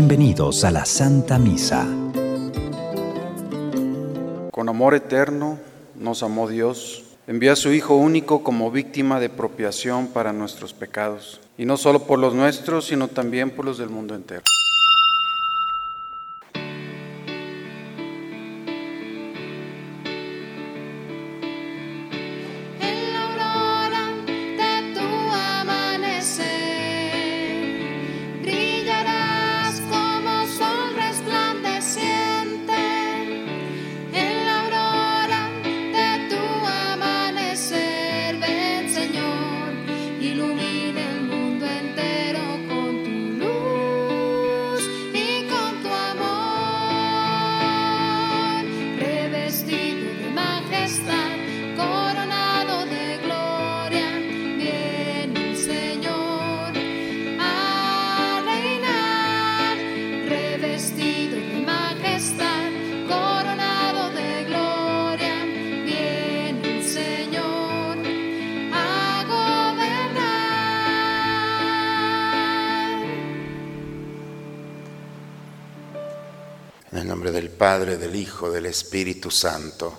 Bienvenidos a la Santa Misa. Con amor eterno nos amó Dios. Envía a su Hijo único como víctima de propiación para nuestros pecados. Y no solo por los nuestros, sino también por los del mundo entero. Del Padre, del Hijo, del Espíritu Santo,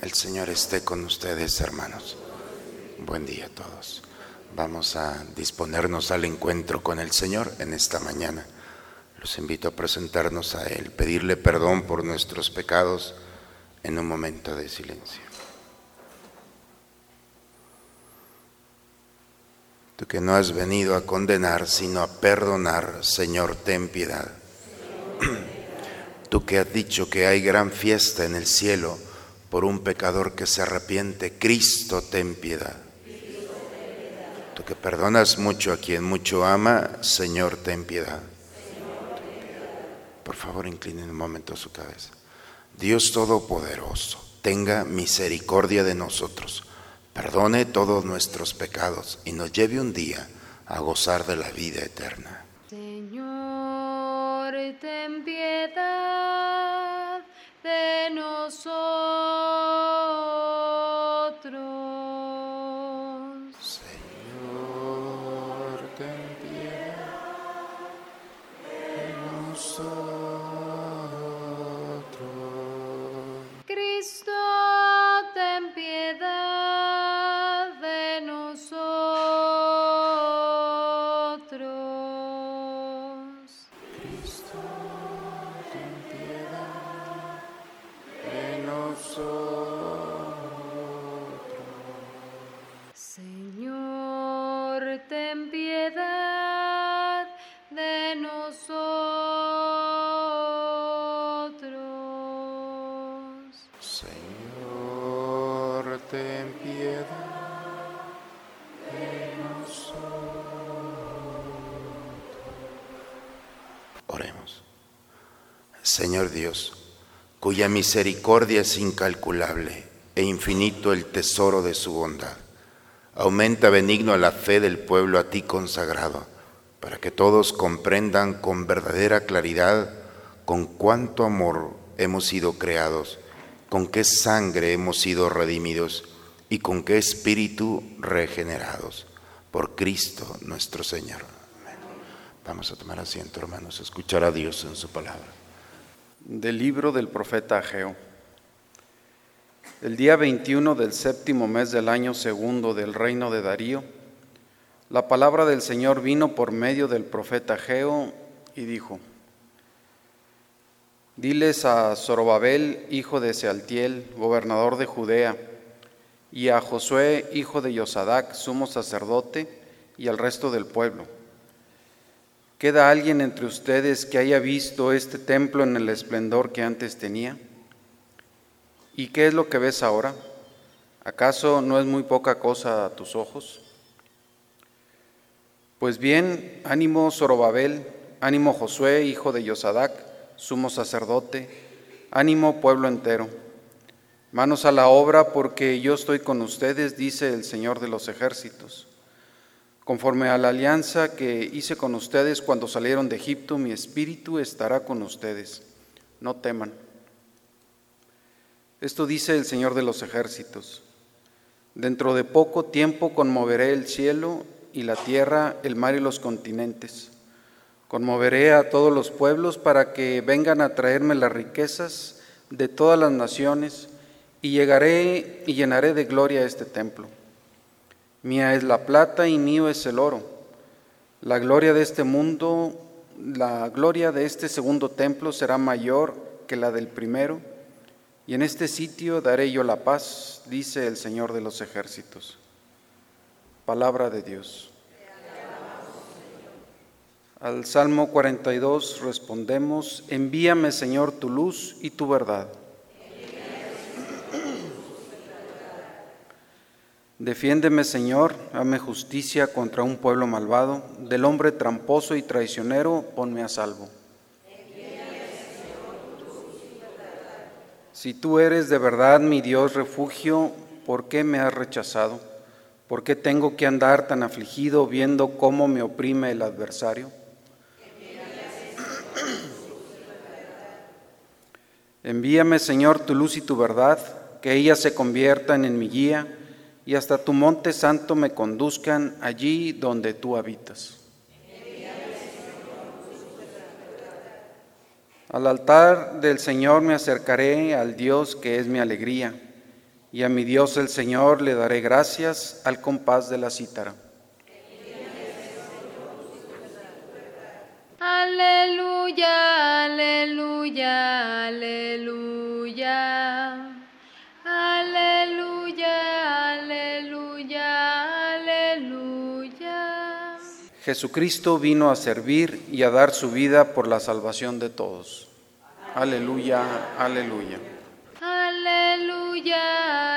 el Señor esté con ustedes, hermanos. Buen día a todos. Vamos a disponernos al encuentro con el Señor en esta mañana. Los invito a presentarnos a Él, pedirle perdón por nuestros pecados en un momento de silencio. Tú que no has venido a condenar, sino a perdonar, Señor, ten piedad. Tú que has dicho que hay gran fiesta en el cielo por un pecador que se arrepiente, Cristo, ten piedad. Tú que perdonas mucho a quien mucho ama, Señor, ten piedad. Por favor, inclinen un momento su cabeza. Dios Todopoderoso, tenga misericordia de nosotros, perdone todos nuestros pecados y nos lleve un día a gozar de la vida eterna. Señor, ten piedad de nosotros. Señor Dios, cuya misericordia es incalculable e infinito el tesoro de su bondad, aumenta benigno la fe del pueblo a ti consagrado, para que todos comprendan con verdadera claridad con cuánto amor hemos sido creados, con qué sangre hemos sido redimidos y con qué espíritu regenerados por Cristo nuestro Señor. Vamos a tomar asiento, hermanos, a escuchar a Dios en su palabra. Del libro del profeta Ageo. El día 21 del séptimo mes del año segundo del reino de Darío, la palabra del Señor vino por medio del profeta Ageo y dijo, Diles a Zorobabel, hijo de Sealtiel, gobernador de Judea, y a Josué, hijo de Yosadac, sumo sacerdote, y al resto del pueblo. ¿Queda alguien entre ustedes que haya visto este templo en el esplendor que antes tenía? ¿Y qué es lo que ves ahora? ¿Acaso no es muy poca cosa a tus ojos? Pues bien, ánimo Zorobabel, ánimo Josué, hijo de Yosadac, sumo sacerdote, ánimo pueblo entero. Manos a la obra porque yo estoy con ustedes, dice el Señor de los ejércitos. Conforme a la alianza que hice con ustedes cuando salieron de Egipto, mi espíritu estará con ustedes. No teman. Esto dice el Señor de los ejércitos. Dentro de poco tiempo conmoveré el cielo y la tierra, el mar y los continentes. Conmoveré a todos los pueblos para que vengan a traerme las riquezas de todas las naciones y llegaré y llenaré de gloria este templo. Mía es la plata y mío es el oro. La gloria de este mundo, la gloria de este segundo templo será mayor que la del primero, y en este sitio daré yo la paz, dice el Señor de los ejércitos. Palabra de Dios. Al Salmo 42 respondemos, envíame Señor tu luz y tu verdad. Defiéndeme, Señor, hame justicia contra un pueblo malvado, del hombre tramposo y traicionero, ponme a salvo. Si tú eres de verdad mi Dios refugio, ¿por qué me has rechazado? ¿Por qué tengo que andar tan afligido viendo cómo me oprime el adversario? Envíame, Señor, tu luz y tu verdad, que ellas se conviertan en mi guía y hasta tu monte santo me conduzcan allí donde tú habitas. Al altar del Señor me acercaré al Dios que es mi alegría, y a mi Dios el Señor le daré gracias al compás de la cítara. Aleluya, aleluya, aleluya. Jesucristo vino a servir y a dar su vida por la salvación de todos. Aleluya, aleluya. Aleluya,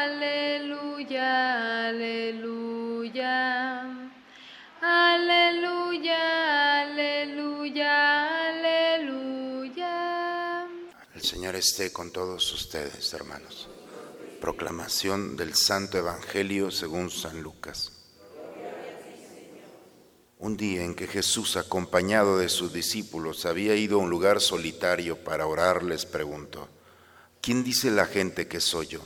aleluya, aleluya. Aleluya, aleluya, aleluya. El Señor esté con todos ustedes, hermanos. Proclamación del Santo Evangelio según San Lucas. Un día en que Jesús, acompañado de sus discípulos, había ido a un lugar solitario para orar, les preguntó, ¿quién dice la gente que soy yo?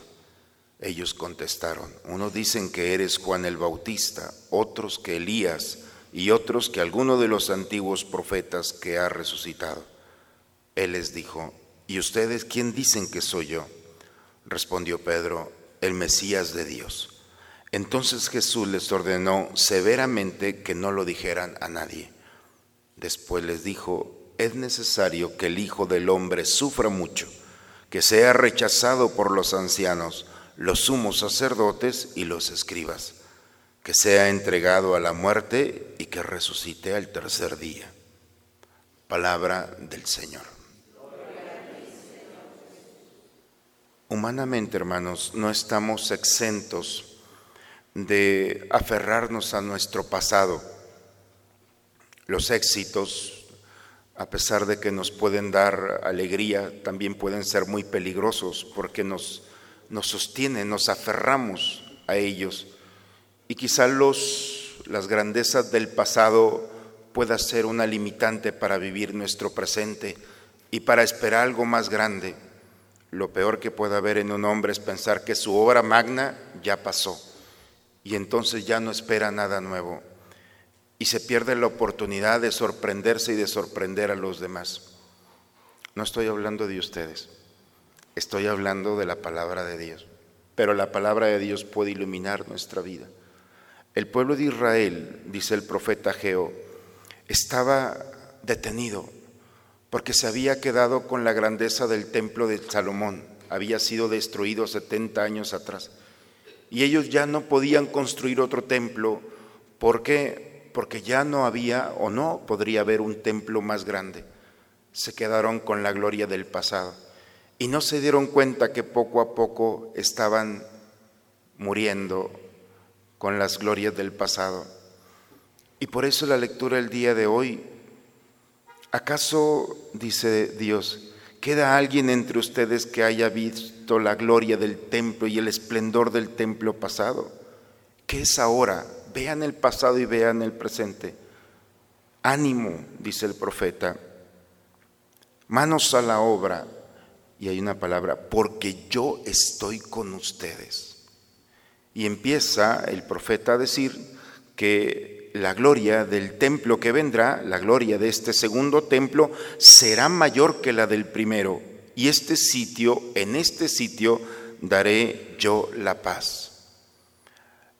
Ellos contestaron, unos dicen que eres Juan el Bautista, otros que Elías y otros que alguno de los antiguos profetas que ha resucitado. Él les dijo, ¿y ustedes quién dicen que soy yo? Respondió Pedro, el Mesías de Dios. Entonces Jesús les ordenó severamente que no lo dijeran a nadie. Después les dijo, es necesario que el Hijo del Hombre sufra mucho, que sea rechazado por los ancianos, los sumos sacerdotes y los escribas, que sea entregado a la muerte y que resucite al tercer día. Palabra del Señor. Humanamente, hermanos, no estamos exentos de aferrarnos a nuestro pasado. Los éxitos, a pesar de que nos pueden dar alegría, también pueden ser muy peligrosos porque nos, nos sostienen, nos aferramos a ellos. Y quizá los, las grandezas del pasado pueda ser una limitante para vivir nuestro presente y para esperar algo más grande. Lo peor que puede haber en un hombre es pensar que su obra magna ya pasó y entonces ya no espera nada nuevo y se pierde la oportunidad de sorprenderse y de sorprender a los demás. No estoy hablando de ustedes, estoy hablando de la palabra de Dios, pero la palabra de Dios puede iluminar nuestra vida. El pueblo de Israel, dice el profeta Geo, estaba detenido porque se había quedado con la grandeza del templo de Salomón, había sido destruido 70 años atrás. Y ellos ya no podían construir otro templo, ¿por qué? Porque ya no había o no podría haber un templo más grande. Se quedaron con la gloria del pasado y no se dieron cuenta que poco a poco estaban muriendo con las glorias del pasado. Y por eso la lectura del día de hoy ¿Acaso, dice Dios, queda alguien entre ustedes que haya visto la gloria del templo y el esplendor del templo pasado? ¿Qué es ahora? Vean el pasado y vean el presente. Ánimo, dice el profeta. Manos a la obra. Y hay una palabra, porque yo estoy con ustedes. Y empieza el profeta a decir que la gloria del templo que vendrá, la gloria de este segundo templo, será mayor que la del primero. Y este sitio, en este sitio, daré yo la paz.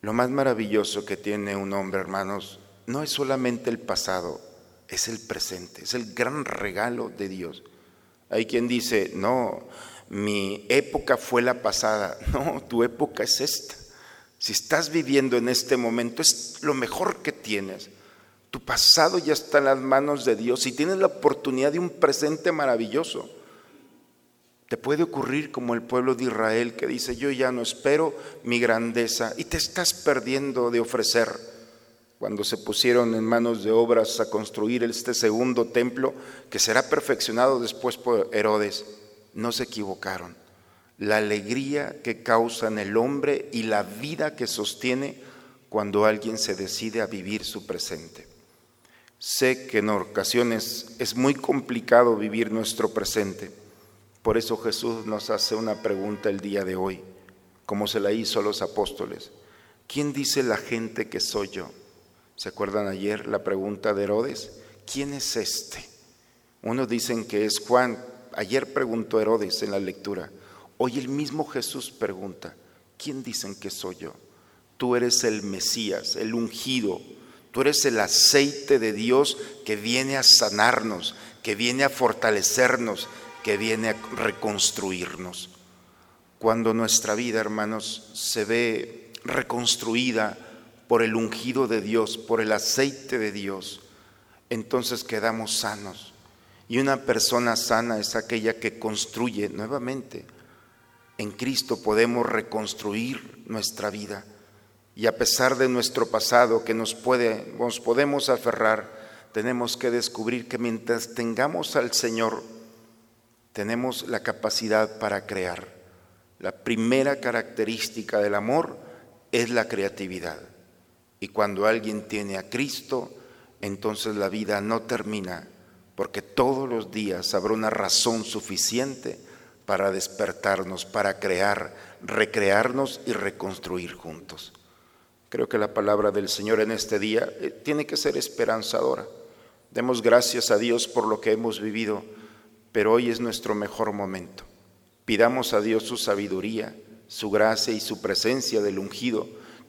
Lo más maravilloso que tiene un hombre, hermanos, no es solamente el pasado, es el presente, es el gran regalo de Dios. Hay quien dice, no, mi época fue la pasada. No, tu época es esta. Si estás viviendo en este momento, es lo mejor que tienes. Tu pasado ya está en las manos de Dios y tienes la oportunidad de un presente maravilloso. Te puede ocurrir como el pueblo de Israel que dice, yo ya no espero mi grandeza y te estás perdiendo de ofrecer. Cuando se pusieron en manos de obras a construir este segundo templo, que será perfeccionado después por Herodes, no se equivocaron la alegría que causa en el hombre y la vida que sostiene cuando alguien se decide a vivir su presente. Sé que en ocasiones es muy complicado vivir nuestro presente. Por eso Jesús nos hace una pregunta el día de hoy, como se la hizo a los apóstoles. ¿Quién dice la gente que soy yo? ¿Se acuerdan ayer la pregunta de Herodes? ¿Quién es este? Unos dicen que es Juan. Ayer preguntó Herodes en la lectura. Hoy el mismo Jesús pregunta, ¿quién dicen que soy yo? Tú eres el Mesías, el ungido, tú eres el aceite de Dios que viene a sanarnos, que viene a fortalecernos, que viene a reconstruirnos. Cuando nuestra vida, hermanos, se ve reconstruida por el ungido de Dios, por el aceite de Dios, entonces quedamos sanos. Y una persona sana es aquella que construye nuevamente en Cristo podemos reconstruir nuestra vida. Y a pesar de nuestro pasado que nos, puede, nos podemos aferrar, tenemos que descubrir que mientras tengamos al Señor, tenemos la capacidad para crear. La primera característica del amor es la creatividad. Y cuando alguien tiene a Cristo, entonces la vida no termina, porque todos los días habrá una razón suficiente para despertarnos, para crear, recrearnos y reconstruir juntos. Creo que la palabra del Señor en este día eh, tiene que ser esperanzadora. Demos gracias a Dios por lo que hemos vivido, pero hoy es nuestro mejor momento. Pidamos a Dios su sabiduría, su gracia y su presencia del ungido.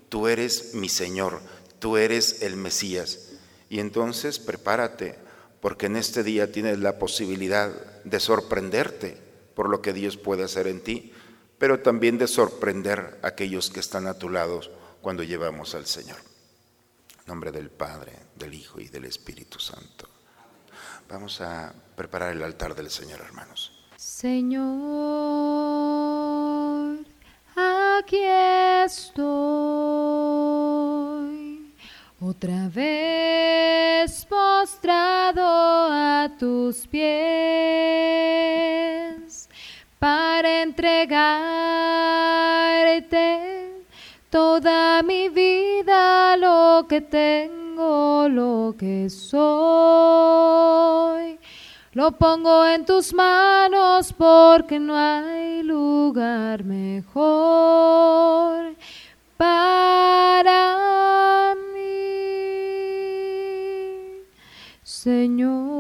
Tú eres mi Señor, tú eres el Mesías. Y entonces prepárate, porque en este día tienes la posibilidad de sorprenderte por lo que Dios puede hacer en ti, pero también de sorprender a aquellos que están a tu lado cuando llevamos al Señor. En nombre del Padre, del Hijo y del Espíritu Santo. Vamos a preparar el altar del Señor, hermanos. Señor, aquí estoy, otra vez postrado a tus pies entregarte toda mi vida, lo que tengo, lo que soy. Lo pongo en tus manos porque no hay lugar mejor para mí, Señor.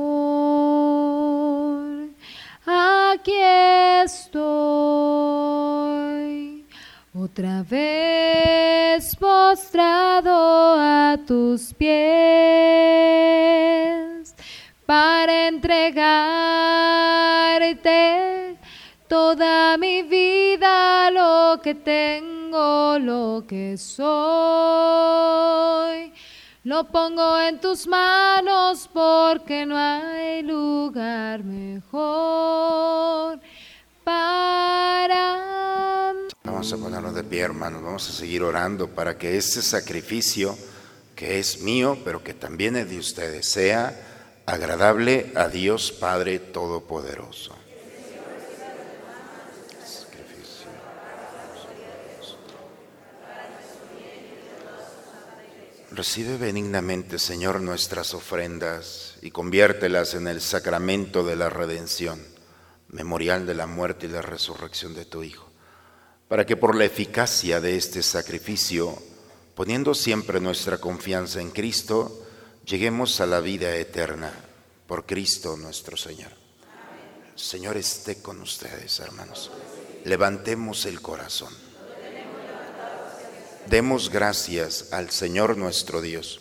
Otra vez postrado a tus pies para entregarte toda mi vida, lo que tengo, lo que soy. Lo pongo en tus manos porque no hay lugar mejor para Vamos a ponernos de pie, hermanos. Vamos a seguir orando para que este sacrificio, que es mío, pero que también es de ustedes, sea agradable a Dios Padre Todopoderoso. Recibe benignamente, Señor, nuestras ofrendas y conviértelas en el sacramento de la redención, memorial de la muerte y la resurrección de tu Hijo, para que por la eficacia de este sacrificio Poniendo siempre nuestra confianza en Cristo, lleguemos a la vida eterna por Cristo nuestro Señor. Señor esté con ustedes, hermanos. Levantemos el corazón. Demos gracias al Señor nuestro Dios.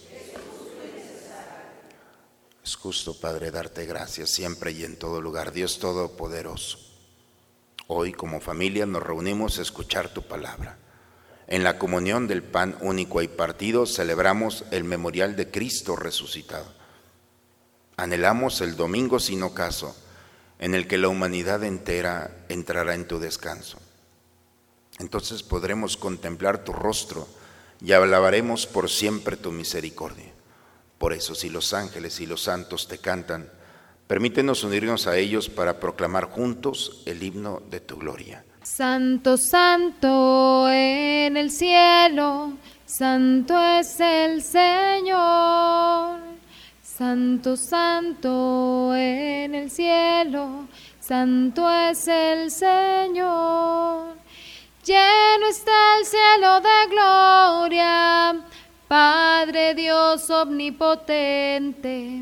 Es justo, Padre, darte gracias siempre y en todo lugar, Dios Todopoderoso. Hoy como familia nos reunimos a escuchar tu palabra. En la comunión del pan único y partido celebramos el memorial de Cristo resucitado. Anhelamos el domingo sin ocaso, en el que la humanidad entera entrará en tu descanso. Entonces podremos contemplar tu rostro y alabaremos por siempre tu misericordia. Por eso, si los ángeles y los santos te cantan, permítenos unirnos a ellos para proclamar juntos el himno de tu gloria. Santo, santo en el cielo, santo es el Señor. Santo, santo en el cielo, santo es el Señor. Lleno está el cielo de gloria Padre Dios omnipotente,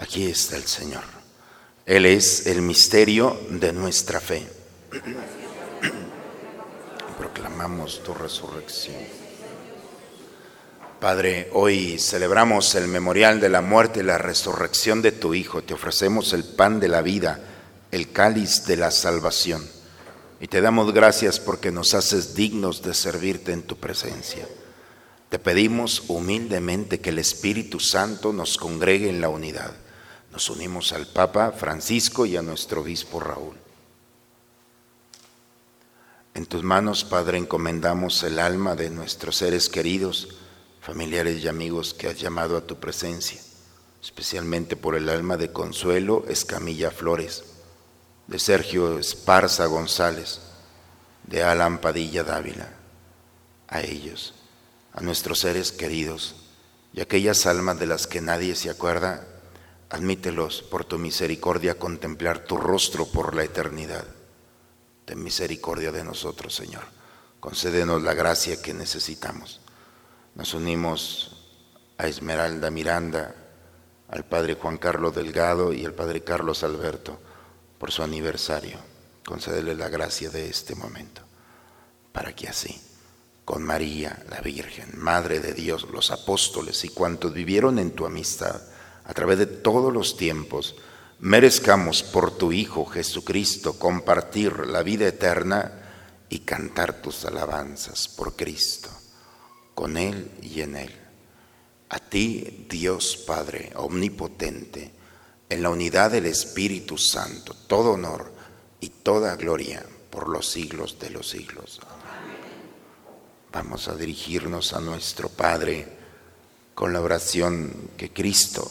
Aquí está el Señor. Él es el misterio de nuestra fe. Proclamamos tu resurrección. Padre, hoy celebramos el memorial de la muerte y la resurrección de tu Hijo. Te ofrecemos el pan de la vida, el cáliz de la salvación. Y te damos gracias porque nos haces dignos de servirte en tu presencia. Te pedimos humildemente que el Espíritu Santo nos congregue en la unidad nos unimos al Papa Francisco y a nuestro obispo Raúl. En tus manos, Padre, encomendamos el alma de nuestros seres queridos, familiares y amigos que has llamado a tu presencia, especialmente por el alma de Consuelo Escamilla Flores, de Sergio Esparza González, de Alan Padilla Dávila, a ellos, a nuestros seres queridos y aquellas almas de las que nadie se acuerda Admítelos por tu misericordia contemplar tu rostro por la eternidad. Ten misericordia de nosotros, Señor. Concédenos la gracia que necesitamos. Nos unimos a Esmeralda Miranda, al Padre Juan Carlos Delgado y al Padre Carlos Alberto por su aniversario. Concédele la gracia de este momento, para que así, con María, la Virgen, Madre de Dios, los apóstoles y cuantos vivieron en tu amistad, a través de todos los tiempos, merezcamos por tu Hijo Jesucristo compartir la vida eterna y cantar tus alabanzas por Cristo, con Él y en Él. A ti, Dios Padre Omnipotente, en la unidad del Espíritu Santo, todo honor, y toda gloria por los siglos de los siglos. Vamos a dirigirnos a nuestro Padre con la oración que Cristo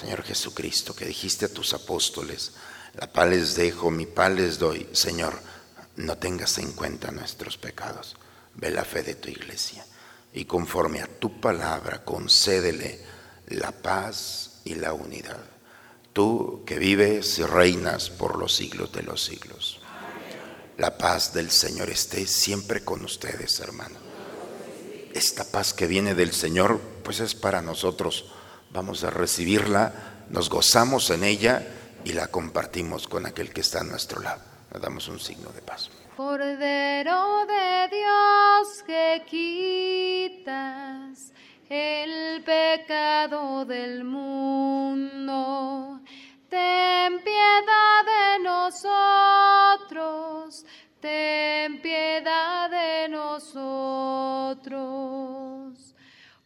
Señor Jesucristo, que dijiste a tus apóstoles, la paz les dejo, mi paz les doy. Señor, no tengas en cuenta nuestros pecados. Ve la fe de tu iglesia y conforme a tu palabra concédele la paz y la unidad tú que vives y reinas por los siglos de los siglos. La paz del Señor esté siempre con ustedes, hermano. Esta paz que viene del Señor, pues es para nosotros. Vamos a recibirla, nos gozamos en ella y la compartimos con aquel que está a nuestro lado. Le damos un signo de paz. Cordero de Dios que quitas el pecado del mundo. Ten piedad de nosotros, ten piedad de nosotros.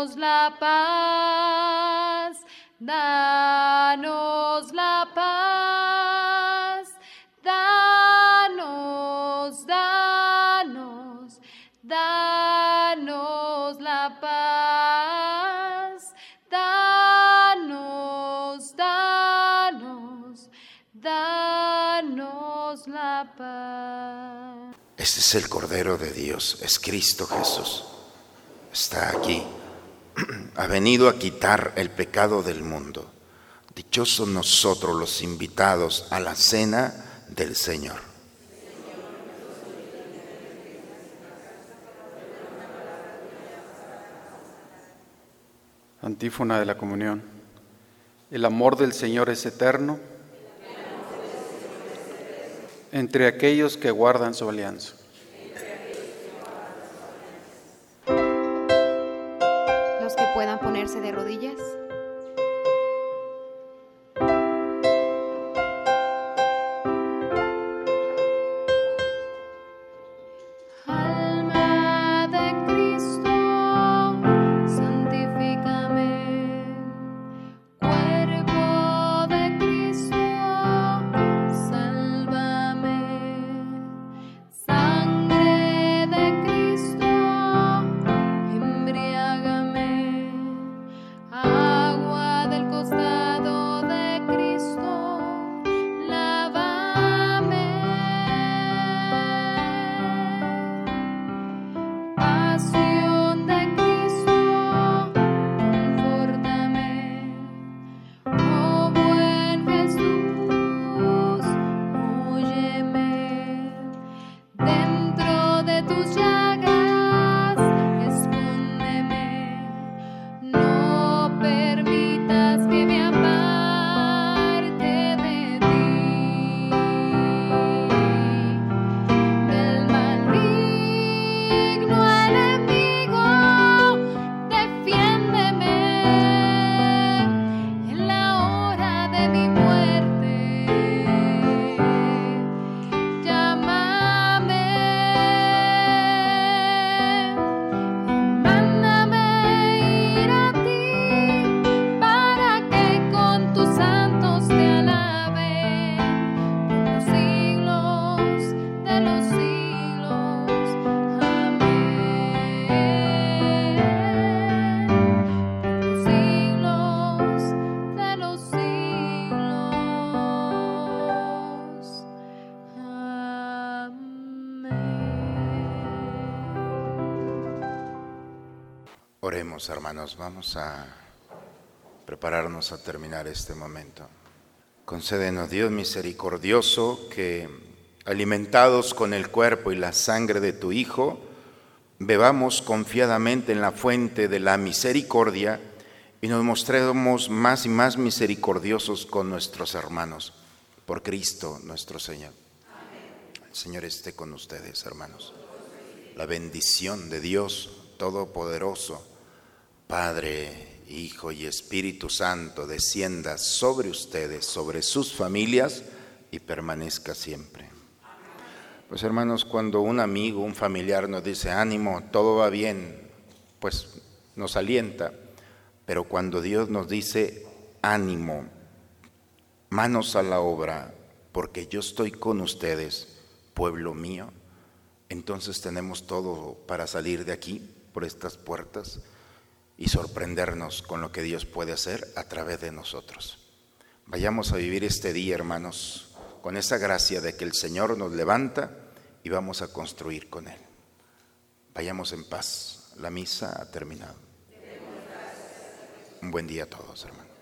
danos la paz, danos la paz, danos, danos, danos. Este es el Cordero de Dios, es Cristo Jesús. Está aquí. Ha venido a quitar el pecado del mundo. Dichosos nosotros los invitados a la cena del Señor. Antífona de la comunión. El amor del Señor es eterno entre aquellos que guardan su alianza. Oremos, hermanos, vamos a prepararnos a terminar este momento. Concédenos, Dios misericordioso, que alimentados con el cuerpo y la sangre de tu Hijo, bebamos confiadamente en la fuente de la misericordia y nos mostremos más y más misericordiosos con nuestros hermanos. Por Cristo nuestro Señor. El Señor esté con ustedes, hermanos. La bendición de Dios Todopoderoso, Padre, Hijo y Espíritu Santo, descienda sobre ustedes, sobre sus familias y permanezca siempre. Pues hermanos, cuando un amigo, un familiar nos dice, ánimo, todo va bien, pues nos alienta. Pero cuando Dios nos dice, ánimo, manos a la obra, porque yo estoy con ustedes, pueblo mío, entonces tenemos todo para salir de aquí, por estas puertas, y sorprendernos con lo que Dios puede hacer a través de nosotros. Vayamos a vivir este día, hermanos, con esa gracia de que el Señor nos levanta y vamos a construir con Él. Vayamos en paz. La misa ha terminado. Un buen día a todos, hermanos.